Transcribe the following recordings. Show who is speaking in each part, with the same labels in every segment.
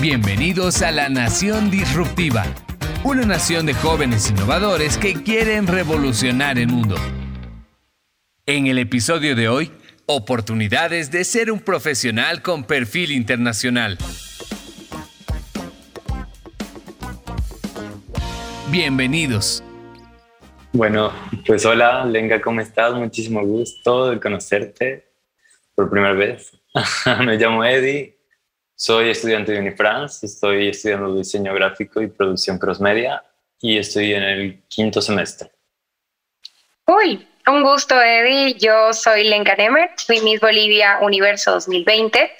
Speaker 1: Bienvenidos a la Nación Disruptiva, una nación de jóvenes innovadores que quieren revolucionar el mundo. En el episodio de hoy, oportunidades de ser un profesional con perfil internacional. Bienvenidos.
Speaker 2: Bueno, pues hola, Lenga, ¿cómo estás? Muchísimo gusto de conocerte por primera vez. Me llamo Eddie, soy estudiante de Unifrance, estoy estudiando diseño gráfico y producción cross media y estoy en el quinto semestre.
Speaker 3: Uy, un gusto, Eddie. Yo soy Lenka Nemer, fui Miss Bolivia Universo 2020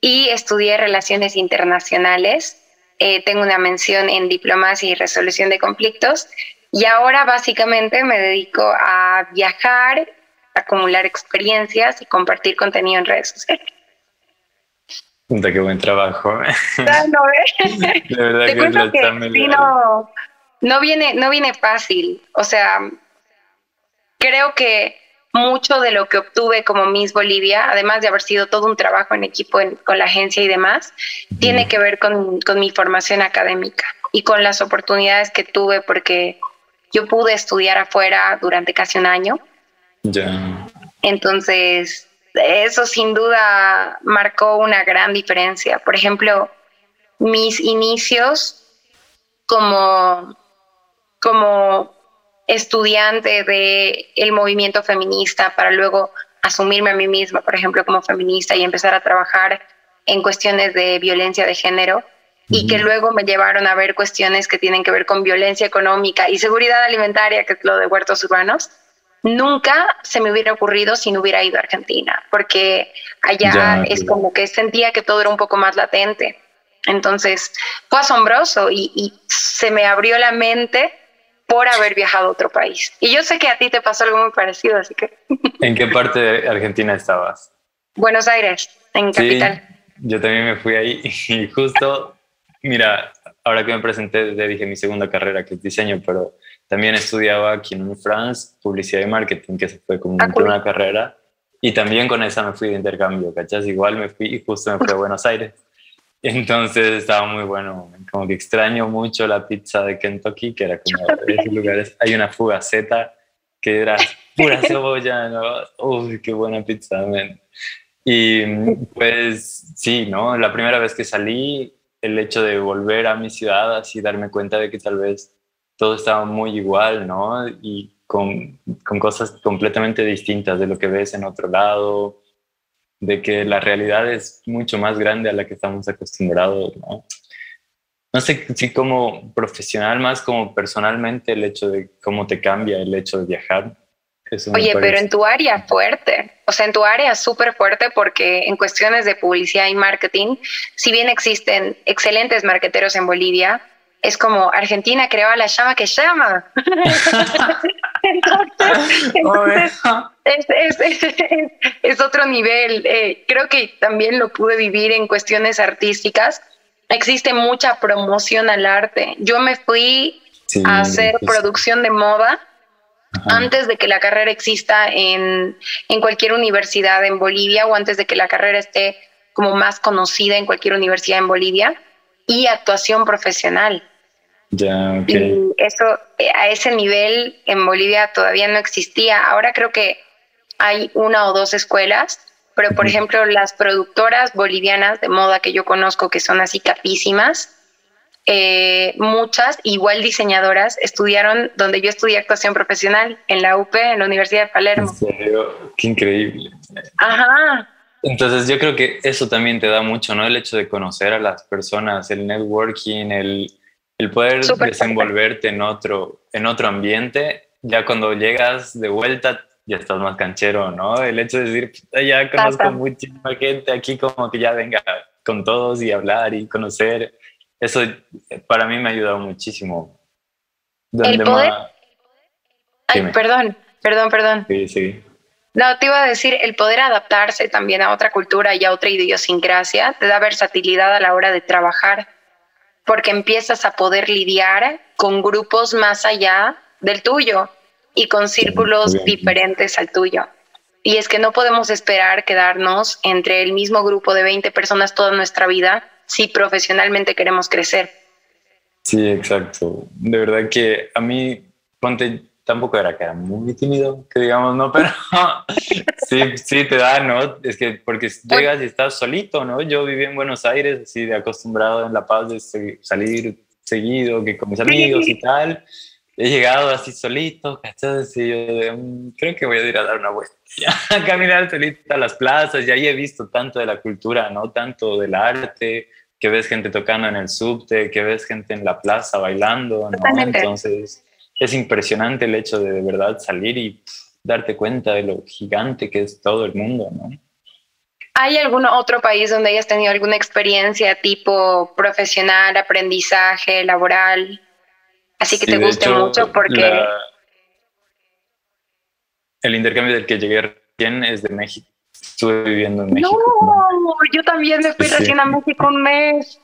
Speaker 3: y estudié Relaciones Internacionales. Eh, tengo una mención en Diplomacia y Resolución de Conflictos y ahora básicamente me dedico a viajar, acumular experiencias y compartir contenido en redes sociales.
Speaker 2: Punta, qué buen trabajo.
Speaker 3: Ah, no, ¿eh? De verdad Te que, cuento que sí, no, no, viene, no viene fácil. O sea, creo que mucho de lo que obtuve como Miss Bolivia, además de haber sido todo un trabajo en equipo con la agencia y demás, tiene que ver con, con mi formación académica y con las oportunidades que tuve porque yo pude estudiar afuera durante casi un año. Ya. Entonces, eso sin duda marcó una gran diferencia. Por ejemplo, mis inicios como, como estudiante del el movimiento feminista para luego asumirme a mí misma, por ejemplo, como feminista y empezar a trabajar en cuestiones de violencia de género y que luego me llevaron a ver cuestiones que tienen que ver con violencia económica y seguridad alimentaria, que es lo de huertos urbanos nunca se me hubiera ocurrido si no hubiera ido a Argentina, porque allá es como que sentía que todo era un poco más latente. Entonces fue asombroso y, se me abrió la mente por haber viajado a otro país. Y yo sé que a ti te pasó algo muy parecido, así que...
Speaker 2: ¿En qué parte de Argentina estabas?
Speaker 3: Buenos Aires, en capital.
Speaker 2: Yo también me fui ahí y justo, mira, ahora que me presenté, dije mi segunda carrera, que es diseño, pero también estudiaba aquí en France publicidad y marketing, que se fue como ah, una carrera. Y también con esa me fui de intercambio, ¿cachas? Igual me fui y justo me fui a Buenos Aires. Entonces estaba muy bueno, como que extraño mucho la pizza de Kentucky, que era como de esos lugares. Hay una fugaceta que era pura cebolla, ¿no? Uy, qué buena pizza, man. Y pues sí, ¿no? La primera vez que salí, el hecho de volver a mi ciudad, así darme cuenta de que tal vez todo estaba muy igual, ¿no? Y con, con, cosas completamente distintas de lo que ves en otro lado, de que la realidad es mucho más grande a la que estamos acostumbrados, ¿no? No sé si como profesional, más como personalmente, el hecho de cómo te cambia el hecho de viajar.
Speaker 3: Oye, pero en tu área fuerte, o sea, en tu área súper fuerte porque en cuestiones de publicidad y marketing, si bien existen excelentes marqueteros en Bolivia, es como Argentina creó la llama que llama. entonces, es, otro nivel. Eh, creo que también lo pude vivir en cuestiones artísticas. Existe mucha promoción al arte. Yo me fui a hacer producción de moda antes de que la carrera exista en, en cualquier universidad en Bolivia o antes de que la carrera esté como más conocida en cualquier universidad en Bolivia y actuación profesional.
Speaker 2: Ya,
Speaker 3: Y eso eh, a ese nivel en Bolivia todavía no existía. Ahora creo que hay una o dos escuelas, pero por ejemplo las productoras bolivianas de moda que yo conozco, que son así capísimas, eh, muchas, igual diseñadoras, estudiaron donde yo estudié actuación profesional, en la UP, en la Universidad de Palermo.
Speaker 2: ¿En serio? Qué increíble.
Speaker 3: Ajá.
Speaker 2: Entonces yo creo que eso también te da mucho, ¿no? El hecho de conocer a las personas, el networking, el, el poder desenvolverte en otro, en otro ambiente, ya cuando llegas de vuelta ya estás más canchero, ¿no? El hecho de decir, ya conozco muchísima gente aquí, como que ya venga con todos y hablar y conocer, eso para mí me ha ayudado muchísimo.
Speaker 3: El poder... Ay, perdón, perdón, perdón.
Speaker 2: Sí, sí.
Speaker 3: No, te iba a decir, el poder adaptarse también a otra cultura y a otra idiosincrasia te da versatilidad a la hora de trabajar porque empiezas a poder lidiar con grupos más allá del tuyo y con círculos diferentes al tuyo. Y es que no podemos esperar quedarnos entre el mismo grupo de 20 personas toda nuestra vida si profesionalmente queremos crecer.
Speaker 2: Sí, exacto. De verdad que a mí, ponte, tampoco era que era muy tímido, que digamos, ¿no? Pero sí, sí te da, ¿no? Es que porque llegas y estás solito, ¿no? Yo viví en Buenos Aires, así de acostumbrado en La Paz de salir seguido, que con mis amigos y tal. He llegado así solito, ¿cachai? Y yo mm, creo que voy a ir a dar una vuelta, a caminar solito a las plazas, y ahí he visto tanto de la cultura, ¿no? Tanto del arte, que ves gente tocando en el subte, que ves gente en la plaza bailando, ¿no? Entonces es impresionante el hecho de de verdad salir y darte cuenta de lo gigante que es todo el mundo, ¿no?
Speaker 3: ¿Hay algún otro país donde hayas tenido alguna experiencia tipo profesional, aprendizaje, laboral? Así que te guste mucho porque...
Speaker 2: el intercambio del que llegué recién es de México. Estuve viviendo en México.
Speaker 3: No, yo también me fui recién a México un mes.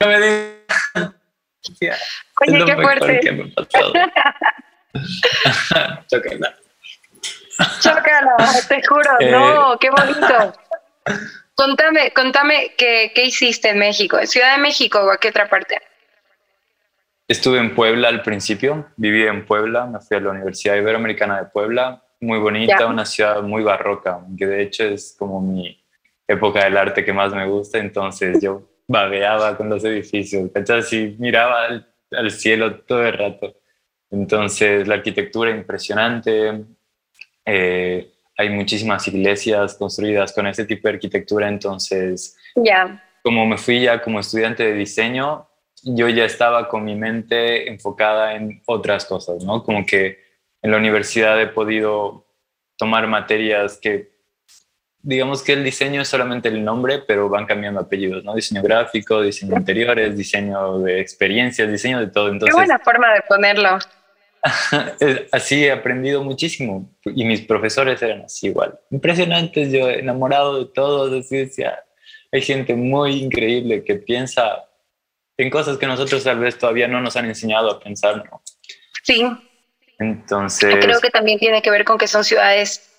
Speaker 2: No me digas.
Speaker 3: Oye, qué fuerte.
Speaker 2: Chócala.
Speaker 3: Chócala, te juro. Eh, no, qué bonito. Contame, contame qué, qué hiciste en México, en Ciudad de México o a qué otra parte.
Speaker 2: Estuve en Puebla al principio, viví en Puebla, me fui a la Universidad Iberoamericana de Puebla, muy bonita, una ciudad muy barroca, que de hecho es como mi época del arte que más me gusta, entonces yo babeaba con los edificios, ¿cachas? Y miraba al, cielo todo el rato. Entonces la arquitectura impresionante, eh, hay muchísimas iglesias construidas con ese tipo de arquitectura, entonces,
Speaker 3: ya
Speaker 2: como me fui ya como estudiante de diseño, yo ya estaba con mi mente enfocada en otras cosas, ¿no? Como que en la universidad he podido tomar materias que, digamos que el diseño es solamente el nombre, pero van cambiando apellidos, ¿no? Diseño gráfico, diseño interiores, diseño de experiencias, diseño de todo. Entonces,
Speaker 3: Qué buena forma de ponerlo.
Speaker 2: así he aprendido muchísimo y mis profesores eran así igual. Impresionantes, yo enamorado de todos, así decía, hay gente muy increíble que piensa en cosas que nosotros tal vez todavía no nos han enseñado a pensar, ¿no?
Speaker 3: Sí.
Speaker 2: Entonces...
Speaker 3: Creo que también tiene que ver con que son ciudades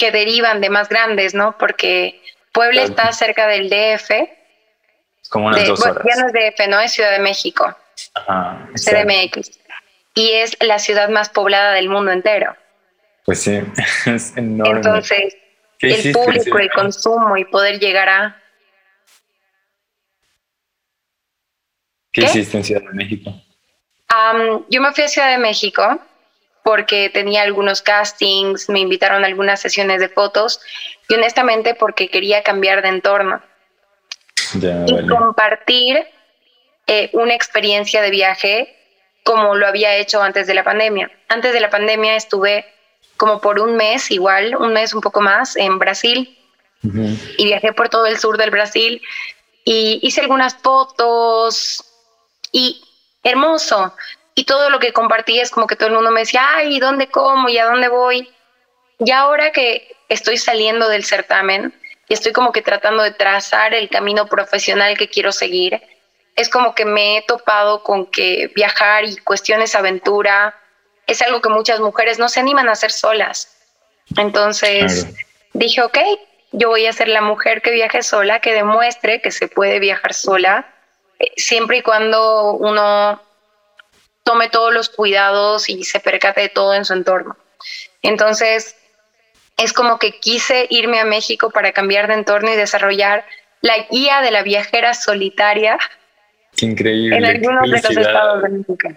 Speaker 3: que derivan de más grandes, ¿no? Porque Puebla está cerca del DF.
Speaker 2: Como unas dos horas.
Speaker 3: ya no es DF, ¿no? Es Ciudad de México.
Speaker 2: Ajá.
Speaker 3: CDMX. Y es la ciudad más poblada del mundo entero.
Speaker 2: Pues sí, es enorme.
Speaker 3: Entonces, el público, el consumo y poder llegar a
Speaker 2: ¿Qué, hiciste en Ciudad de México?
Speaker 3: yo me fui a Ciudad de México porque tenía algunos castings, me invitaron a algunas sesiones de fotos y honestamente porque quería cambiar de entorno y compartir eh, una experiencia de viaje como lo había hecho antes de la pandemia. Antes de la pandemia estuve como por un mes, igual, un mes un poco más, en Brasil y viajé por todo el sur del Brasil y hice algunas fotos, y hermoso. Y todo lo que compartí es como que todo el mundo me decía, ay, ¿dónde como y a dónde voy? Y ahora que estoy saliendo del certamen y estoy como que tratando de trazar el camino profesional que quiero seguir, es como que me he topado con que viajar y cuestiones aventura es algo que muchas mujeres no se animan a hacer solas. Entonces dije, ok, yo voy a ser la mujer que viaje sola, que demuestre que se puede viajar sola siempre y cuando uno tome todos los cuidados y se percate de todo en su entorno. Entonces, es como que quise irme a México para cambiar de entorno y desarrollar la guía de la viajera solitaria.
Speaker 2: increíble.
Speaker 3: En algunos de los estados de México.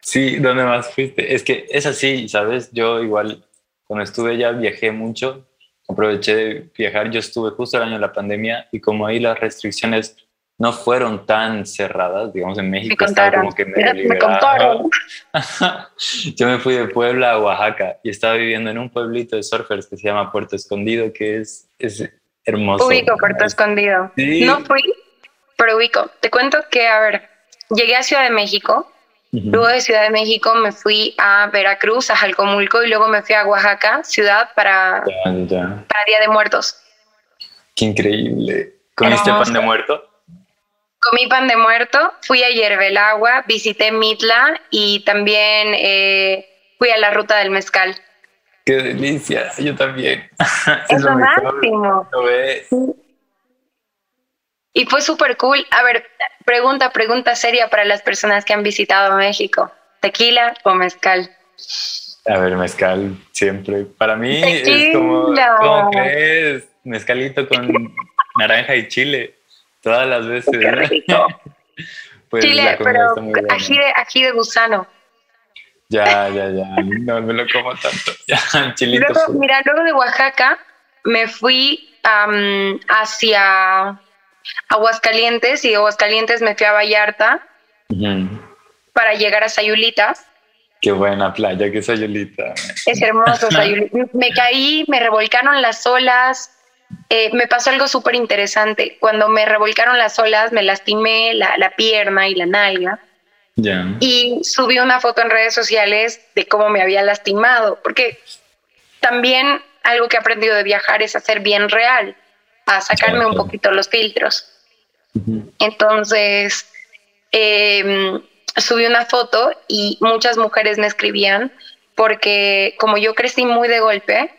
Speaker 2: Sí, ¿dónde más fuiste? Es que es así, ¿sabes? Yo igual, cuando estuve ya viajé mucho, aproveché de viajar, yo estuve justo el año de la pandemia y como ahí las restricciones no fueron tan cerradas, digamos en México estaba como que me, me contaron. Yo me fui de Puebla a Oaxaca y estaba viviendo en un pueblito de surfers que se llama Puerto Escondido, que es, es hermoso.
Speaker 3: Ubico Puerto Escondido. No fui, pero ubico. Te cuento que, a ver, llegué a Ciudad de México, luego de Ciudad de México me fui a Veracruz, a Jalcomulco y luego me fui a Oaxaca, ciudad para, para Día de Muertos.
Speaker 2: Qué increíble. ¿Comiste pan de muerto?
Speaker 3: Comí pan de muerto, fui a Agua, visité Mitla y también eh, fui a la ruta del mezcal.
Speaker 2: Qué delicia, yo también.
Speaker 3: Es, lo, máximo. Y fue súper cool. A ver, pregunta, pregunta seria para las personas que han visitado México. ¿Tequila o mezcal?
Speaker 2: A ver, mezcal siempre. Para mí es como, ¿cómo crees? Mezcalito con naranja y chile. Todas las veces.
Speaker 3: pues chile, pero ají de, ají de gusano.
Speaker 2: Ya, ya, ya. No me lo como tanto. Ya, chilito.
Speaker 3: Luego, mira, luego de Oaxaca me fui hacia Aguascalientes y de Aguascalientes me fui a Vallarta para llegar a Sayulita.
Speaker 2: Qué buena playa que Sayulita.
Speaker 3: Es hermoso Sayulita. me caí, me revolcaron las olas. Eh, me pasó algo súper interesante. Cuando me revolcaron las olas, me lastimé la, pierna y la nalga. Y subí una foto en redes sociales de cómo me había lastimado, porque también algo que he aprendido de viajar es hacer bien real, a sacarme un poquito los filtros. Entonces, em, subí una foto y muchas mujeres me escribían porque como yo crecí muy de golpe,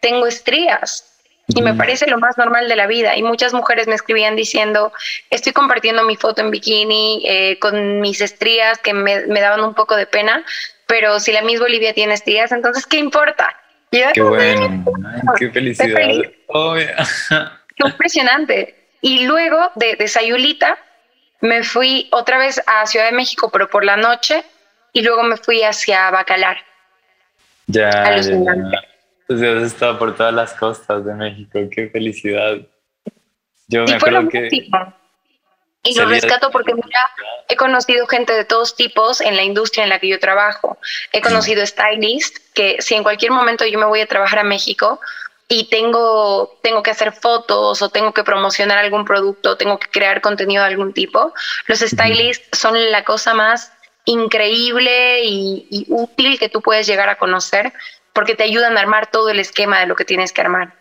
Speaker 3: tengo estrías y me parece lo más normal de la vida. Y muchas mujeres me escribían diciendo, estoy compartiendo mi foto en bikini eh, con mis estrías que me, me, daban un poco de pena, pero si la Miss Bolivia tiene estrías, entonces, ¿qué importa?
Speaker 2: qué bueno, qué felicidad.
Speaker 3: Qué impresionante. Y luego de, de Sayulita me fui otra vez a Ciudad de México, pero por la noche, y luego me fui hacia Bacalar.
Speaker 2: Ya, ya, ya. Entonces has estado por todas las costas de México, qué felicidad.
Speaker 3: Yo me acuerdo que... Y lo rescato porque mira, he conocido gente de todos tipos en la industria en la que yo trabajo. He conocido stylists que si en cualquier momento yo me voy a trabajar a México y tengo, tengo que hacer fotos o tengo que promocionar algún producto, tengo que crear contenido de algún tipo, los stylists son la cosa más increíble y, útil que tú puedes llegar a conocer porque te ayudan a armar todo el esquema de lo que tienes que armar.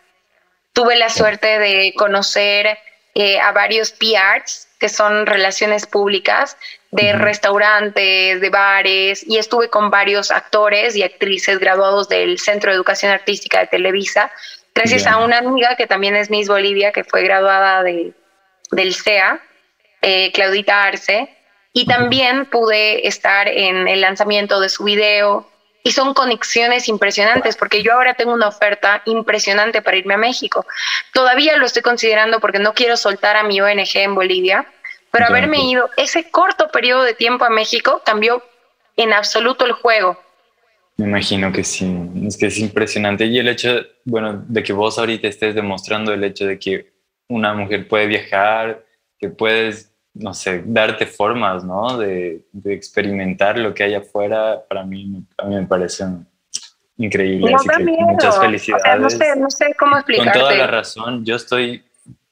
Speaker 3: Tuve la suerte de conocer eh, a varios PRs que son relaciones públicas de restaurantes, de bares, y estuve con varios actores y actrices graduados del Centro de Educación Artística de Televisa, gracias a una amiga que también es Miss Bolivia, que fue graduada de, del CEA, eh, Claudita Arce, y también pude estar en el lanzamiento de su video, y son conexiones impresionantes porque yo ahora tengo una oferta impresionante para irme a México. Todavía lo estoy considerando porque no quiero soltar a mi ONG en Bolivia, pero haberme ido ese corto periodo de tiempo a México cambió en absoluto el juego.
Speaker 2: Me imagino que sí, es que es impresionante y el hecho, bueno, de que vos ahorita estés demostrando el hecho de que una mujer puede viajar, que puedes no sé, darte formas, ¿no? De, experimentar lo que hay afuera, para mí, a mí me parece increíble. muchas felicidades.
Speaker 3: no, sé, no, sé, cómo explicarte.
Speaker 2: Con toda la razón, yo estoy,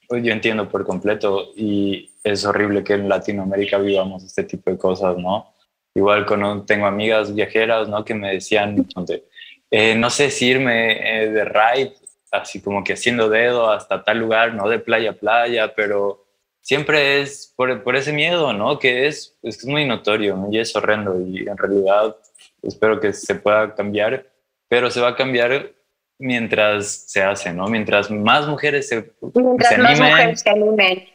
Speaker 2: pues, yo entiendo por completo y es horrible que en Latinoamérica vivamos este tipo de cosas, ¿no? Igual con, tengo amigas viajeras, ¿no? Que me decían, eh, no sé si irme eh, de ride, así como que haciendo dedo hasta tal lugar, ¿no? De playa a playa, pero siempre es por, por, ese miedo, ¿no? Que es, es muy notorio y es horrendo y en realidad espero que se pueda cambiar, pero se va a cambiar mientras se hace, ¿no? Mientras más mujeres se,
Speaker 3: mientras se más mujeres se animen.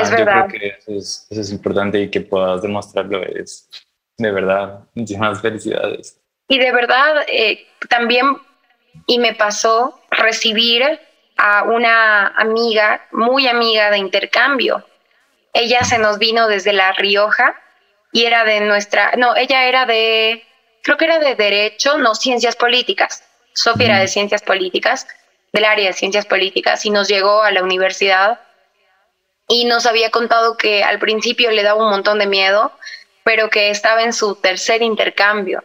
Speaker 3: es verdad.
Speaker 2: Yo creo que eso es, eso es importante y que puedas demostrarlo es de verdad. Muchísimas felicidades.
Speaker 3: Y de verdad, eh, también, y me pasó recibir a una amiga, muy amiga de intercambio, ella se nos vino desde La Rioja y era de nuestra, no, ella era de, creo que era de Derecho, no, Ciencias Políticas. Sofía era de Ciencias Políticas, del área de Ciencias Políticas, y nos llegó a la universidad. Y nos había contado que al principio le daba un montón de miedo, pero que estaba en su tercer intercambio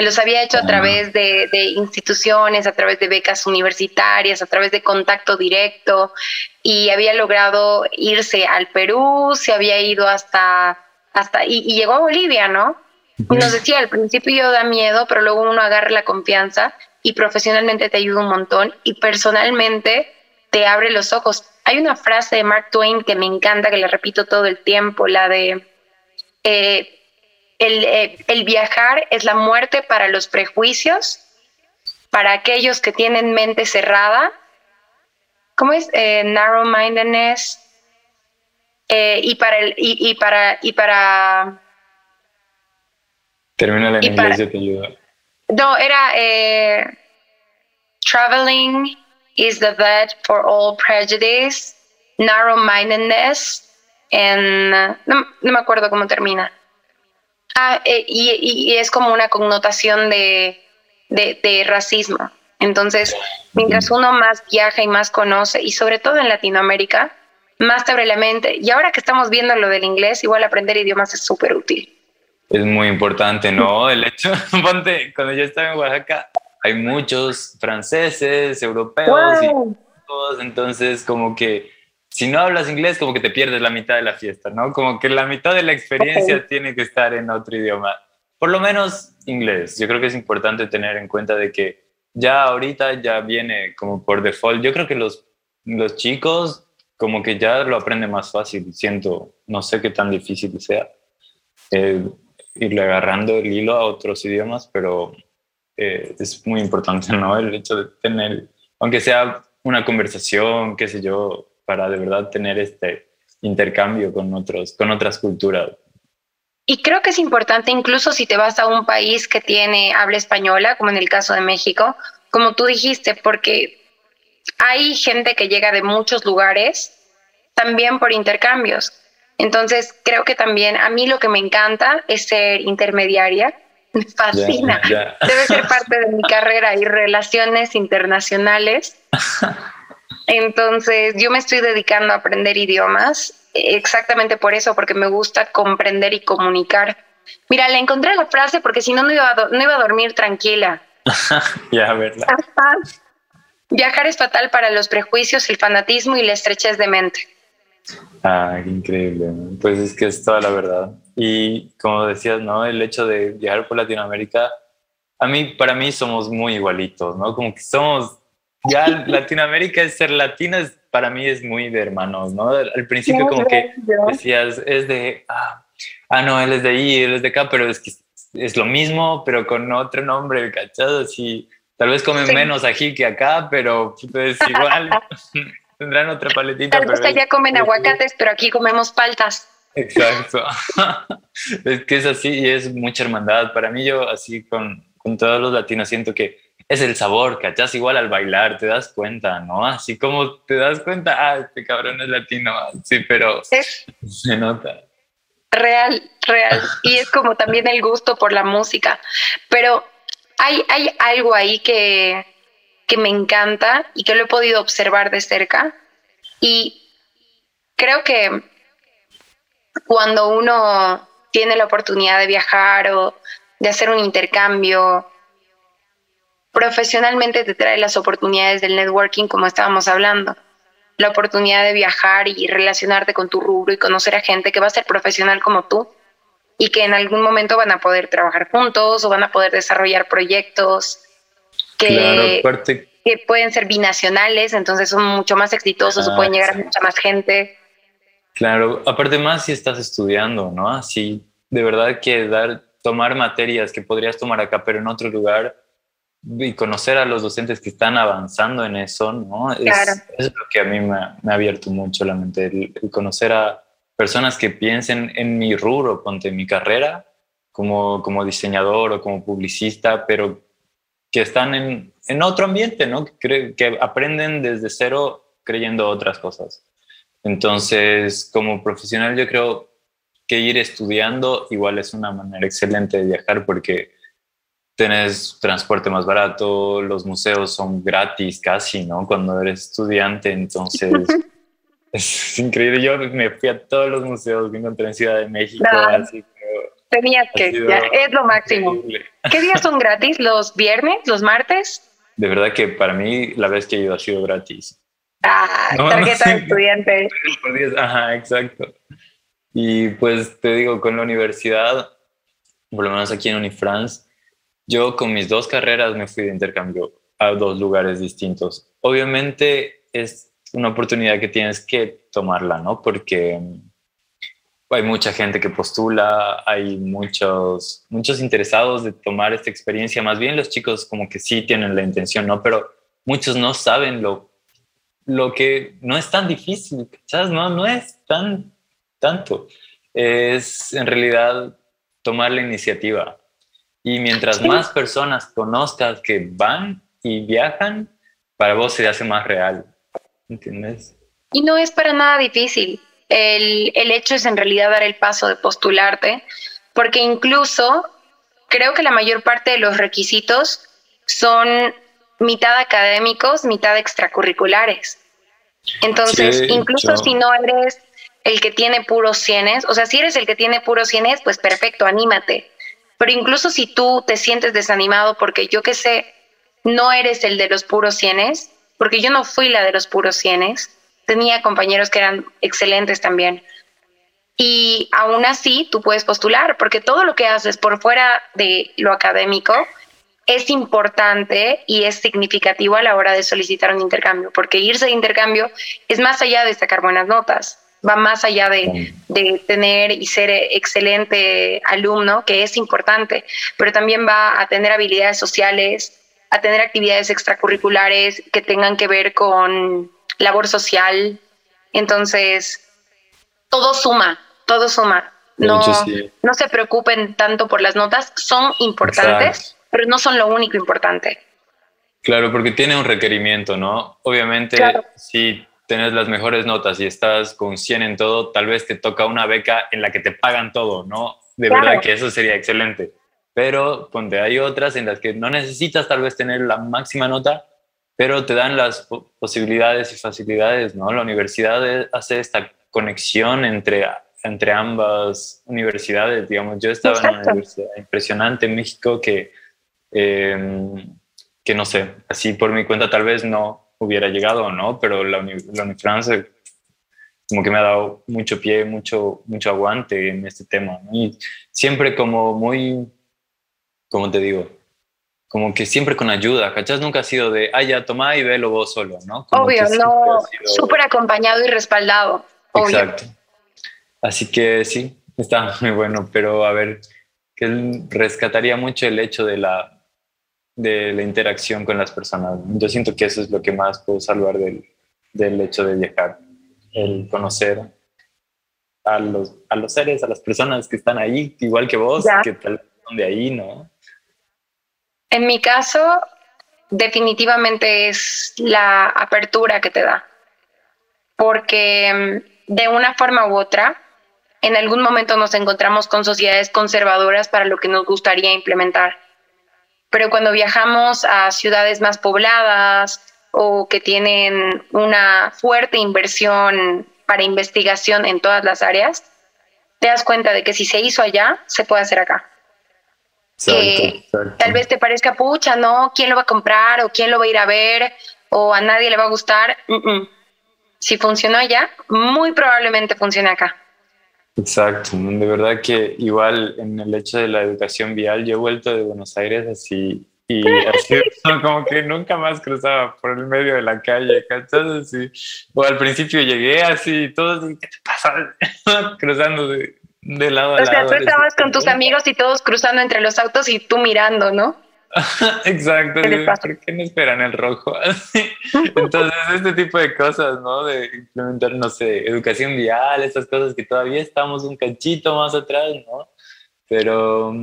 Speaker 3: que los había hecho a través de, instituciones, a través de becas universitarias, a través de contacto directo, y había logrado irse al Perú, se había ido hasta, hasta y, llegó a Bolivia, ¿no? Y nos decía, al principio da miedo, pero luego uno agarra la confianza y profesionalmente te ayuda un montón y personalmente te abre los ojos. Hay una frase de Mark Twain que me encanta, que le repito todo el tiempo, la de... Eh, eh, el, viajar es la muerte para los prejuicios, para aquellos que tienen mente cerrada. ¿Cómo es? Eh, narrow-mindedness. Eh, y para el, y, para y para
Speaker 2: termina en inglés yo te ayudo
Speaker 3: no era eh, traveling is the vet for all prejudice narrow mindedness and no, me acuerdo cómo termina ah, eh, y, es como una connotación de, de racismo entonces mientras uno más viaja y más conoce y sobre todo en Latinoamérica más te abre la mente. Y ahora que estamos viendo lo del inglés, igual aprender idiomas es súper útil.
Speaker 2: Es muy importante, ¿no? El hecho, ponte, cuando yo estaba en Oaxaca, hay muchos franceses, europeos, y todos, entonces como que si no hablas inglés, como que te pierdes la mitad de la fiesta, ¿no? Como que la mitad de la experiencia tiene que estar en otro idioma. Por lo menos inglés. Yo creo que es importante tener en cuenta de que ya ahorita ya viene como por default. Yo creo que los, los chicos como que ya lo aprende más fácil, siento, no sé qué tan difícil sea eh, irle agarrando el hilo a otros idiomas, pero eh, es muy importante, ¿no? El hecho de tener, aunque sea una conversación, qué sé yo, para de verdad tener este intercambio con, otros, con otras culturas.
Speaker 3: Y creo que es importante, incluso si te vas a un país que tiene habla española, como en el caso de México, como tú dijiste, porque hay gente que llega de muchos lugares también por intercambios. Entonces, creo que también a mí lo que me encanta es ser intermediaria. Me fascina. Debe ser parte de mi carrera y relaciones internacionales. Entonces, yo me estoy dedicando a aprender idiomas exactamente por eso, porque me gusta comprender y comunicar. Mira, le encontré la frase porque si no, no iba a, no iba a dormir tranquila.
Speaker 2: ya, verdad.
Speaker 3: Viajar es fatal para los prejuicios, el fanatismo y la estrechez de mente.
Speaker 2: Ah, qué increíble. Pues es que es toda la verdad. Y como decías, ¿no? El hecho de viajar por Latinoamérica, a mí, para mí somos muy igualitos, ¿no? Como que somos, ya Latinoamérica es ser latino, para mí es muy de hermanos, ¿no? Al principio como que decías, es de, ah, ah, no, él es de ahí, él es de acá, pero es que es lo mismo, pero con otro nombre, ¿cachado? Así Tal vez comen menos ají que acá, pero es pues, igual. Tendrán otra paletita.
Speaker 3: Tal vez allá comen aguacates, pero aquí comemos paltas.
Speaker 2: Exacto. es que es así y es mucha hermandad. Para mí, yo así con, con todos los latinos siento que es el sabor, ¿cachás? Igual al bailar, te das cuenta, ¿no? Así como te das cuenta, ah, este cabrón es latino, sí, pero se nota.
Speaker 3: Real, real. Y es como también el gusto por la música. Pero hay, hay algo ahí que, que me encanta y que lo he podido observar de cerca. Y creo que cuando uno tiene la oportunidad de viajar o de hacer un intercambio, profesionalmente te trae las oportunidades del networking, como estábamos hablando. La oportunidad de viajar y relacionarte con tu rubro y conocer a gente que va a ser profesional como tú y que en algún momento van a poder trabajar juntos o van a poder desarrollar proyectos que, que pueden ser binacionales, entonces son mucho más exitosos o pueden llegar a mucha más gente.
Speaker 2: Claro, aparte más si estás estudiando, ¿no? Así, de verdad que dar, tomar materias que podrías tomar acá, pero en otro lugar, y conocer a los docentes que están avanzando en eso, ¿no? Es, es lo que a mí me, me, ha abierto mucho la mente, el conocer a, personas que piensen en mi rubro, ponte en mi carrera, como, como diseñador o como publicista, pero que están en, en otro ambiente, ¿no? Que, que aprenden desde cero creyendo otras cosas. Entonces, como profesional, yo creo que ir estudiando igual es una manera excelente de viajar porque tenés transporte más barato, los museos son gratis casi, ¿no? Cuando eres estudiante, entonces Es increíble. Yo me fui a todos los museos, me encontré en Ciudad de México. así que
Speaker 3: Tenías que, es lo máximo. ¿Qué días son gratis? ¿Los viernes? ¿Los martes?
Speaker 2: De verdad que para mí la vez que he ido ha sido gratis.
Speaker 3: Ah, tarjeta de estudiante.
Speaker 2: Ajá, exacto. Y pues te digo, con la universidad, por lo menos aquí en Unifrance, yo con mis dos carreras me fui de intercambio a dos lugares distintos. Obviamente es una oportunidad que tienes que tomarla, ¿no? Porque mm, hay mucha gente que postula, hay muchos, muchos interesados de tomar esta experiencia. Más bien los chicos como que sí tienen la intención, ¿no? Pero muchos no saben lo, lo que no es tan difícil, ¿sabes? No, no es tan tanto. Es en realidad tomar la iniciativa. Y mientras más personas conozcas que van y viajan, para vos se hace más real. ¿Entiendes?
Speaker 3: Y no es para nada difícil. El, el hecho es en realidad dar el paso de postularte, porque incluso creo que la mayor parte de los requisitos son mitad académicos, mitad extracurriculares. Entonces, incluso si no eres el que tiene puros cienes, o sea, si eres el que tiene puros cienes, pues perfecto, anímate. Pero incluso si tú te sientes desanimado porque yo que sé, no eres el de los puros cienes, porque yo no fui la de los puros cienes, tenía compañeros que eran excelentes también. Y aún así tú puedes postular, porque todo lo que haces por fuera de lo académico es importante y es significativo a la hora de solicitar un intercambio, porque irse de intercambio es más allá de sacar buenas notas, va más allá de, de, tener y ser excelente alumno, que es importante, pero también va a tener habilidades sociales, a tener actividades extracurriculares que tengan que ver con labor social. Entonces, todo suma, todo suma. No, no se preocupen tanto por las notas, son importantes, pero no son lo único importante.
Speaker 2: Claro, porque tiene un requerimiento, ¿no? Obviamente, si tienes las mejores notas y estás con 100 en todo, tal vez te toca una beca en la que te pagan todo, ¿no? De verdad que eso sería excelente. Pero donde hay otras en las que no necesitas tal vez tener la máxima nota, pero te dan las posibilidades y facilidades, ¿no? La universidad hace esta conexión entre, entre ambas universidades, digamos. Yo estaba en una universidad impresionante en México que Em, que no sé, así por mi cuenta tal vez no hubiera llegado o no, pero la, la Unifrance como que me ha dado mucho pie, mucho, mucho aguante en este tema. Y siempre como muy, como te digo, como que siempre con ayuda, ¿cachás? Nunca ha sido de, ah, ya, toma y velo vos solo, ¿no?
Speaker 3: Obvio, no, súper acompañado y respaldado.
Speaker 2: Exacto. Así que sí, está muy bueno, pero a ver, que rescataría mucho el hecho de la de la interacción con las personas. Yo siento que eso es lo que más puedo salvar del, del hecho de viajar, el conocer a los, a los seres, a las personas que están ahí, igual que vos, que tal vez son de ahí, ¿no?
Speaker 3: En mi caso, definitivamente es la apertura que te da, porque mm, de una forma u otra, en algún momento nos encontramos con sociedades conservadoras para lo que nos gustaría implementar pero cuando viajamos a ciudades más pobladas o que tienen una fuerte inversión para investigación en todas las áreas, te das cuenta de que si se hizo allá, se puede hacer acá. que tal vez te parezca, pucha, ¿no? ¿Quién lo va a comprar? ¿O quién lo va a ir a ver? ¿O a nadie le va a gustar? Si funcionó allá, muy probablemente funcione acá.
Speaker 2: Exacto, de verdad que igual en el hecho de la educación vial, yo he vuelto de Buenos Aires así y así como que nunca más cruzaba por el medio de la calle, ¿cachas? Así. O al principio llegué así, todos, ¿qué te pasa? Cruzando de, de lado a lado. O
Speaker 3: sea, tú estabas con tus amigos y todos cruzando entre los autos y tú mirando, ¿no?
Speaker 2: Exacto, ¿por qué no esperan el rojo? Entonces, este tipo de cosas, ¿no? De implementar, no sé, educación vial, esas cosas que todavía estamos un cachito más atrás, ¿no? Pero,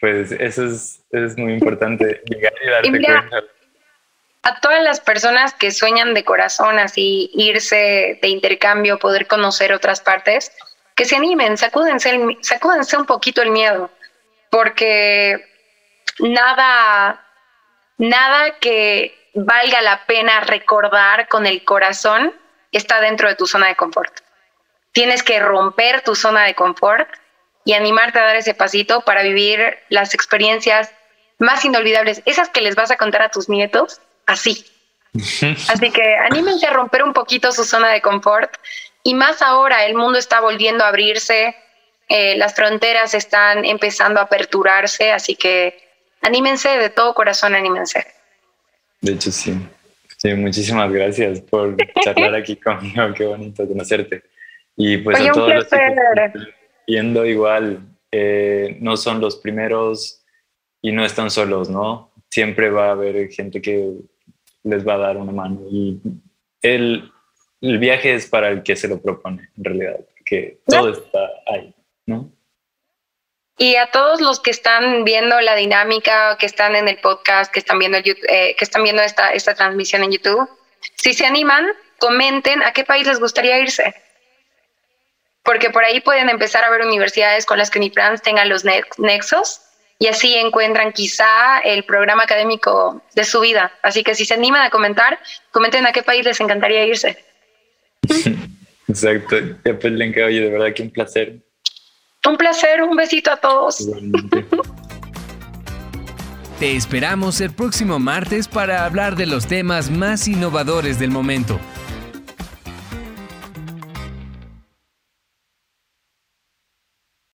Speaker 2: pues, eso es, es muy importante, llegar y darte cuenta.
Speaker 3: A todas las personas que sueñan de corazón así irse de intercambio, poder conocer otras partes, que se animen, sacúdense, sacúdense un poquito el miedo, porque nada, nada que valga la pena recordar con el corazón está dentro de tu zona de confort. Tienes que romper tu zona de confort y animarte a dar ese pasito para vivir las experiencias más inolvidables, esas que les vas a contar a tus nietos, así. Así que anímense a romper un poquito su zona de confort y más ahora el mundo está volviendo a abrirse, eh, las fronteras están empezando a aperturarse, así que anímense, de todo corazón, anímense.
Speaker 2: De hecho, sí. Sí, muchísimas gracias por charlar aquí conmigo, qué bonito conocerte. Y pues a todos los que están viendo igual, eh, no son los primeros y no están solos, ¿no? Siempre va a haber gente que les va a dar una mano y el, el viaje es para el que se lo propone, en realidad, que todo está ahí, ¿no?
Speaker 3: Y a todos los que están viendo la dinámica, que están en el podcast, que están viendo, eh, que están viendo esta, esta transmisión en YouTube, si se animan, comenten a qué país les gustaría irse. Porque por ahí pueden empezar a ver universidades con las que Unifrance tengan los nexos y así encuentran quizá el programa académico de su vida. Así que si se animan a comentar, comenten a qué país les encantaría irse.
Speaker 2: Exacto. Ya pues, oye, de verdad que un placer
Speaker 3: un placer, un besito a todos.
Speaker 1: Te esperamos el próximo martes para hablar de los temas más innovadores del momento.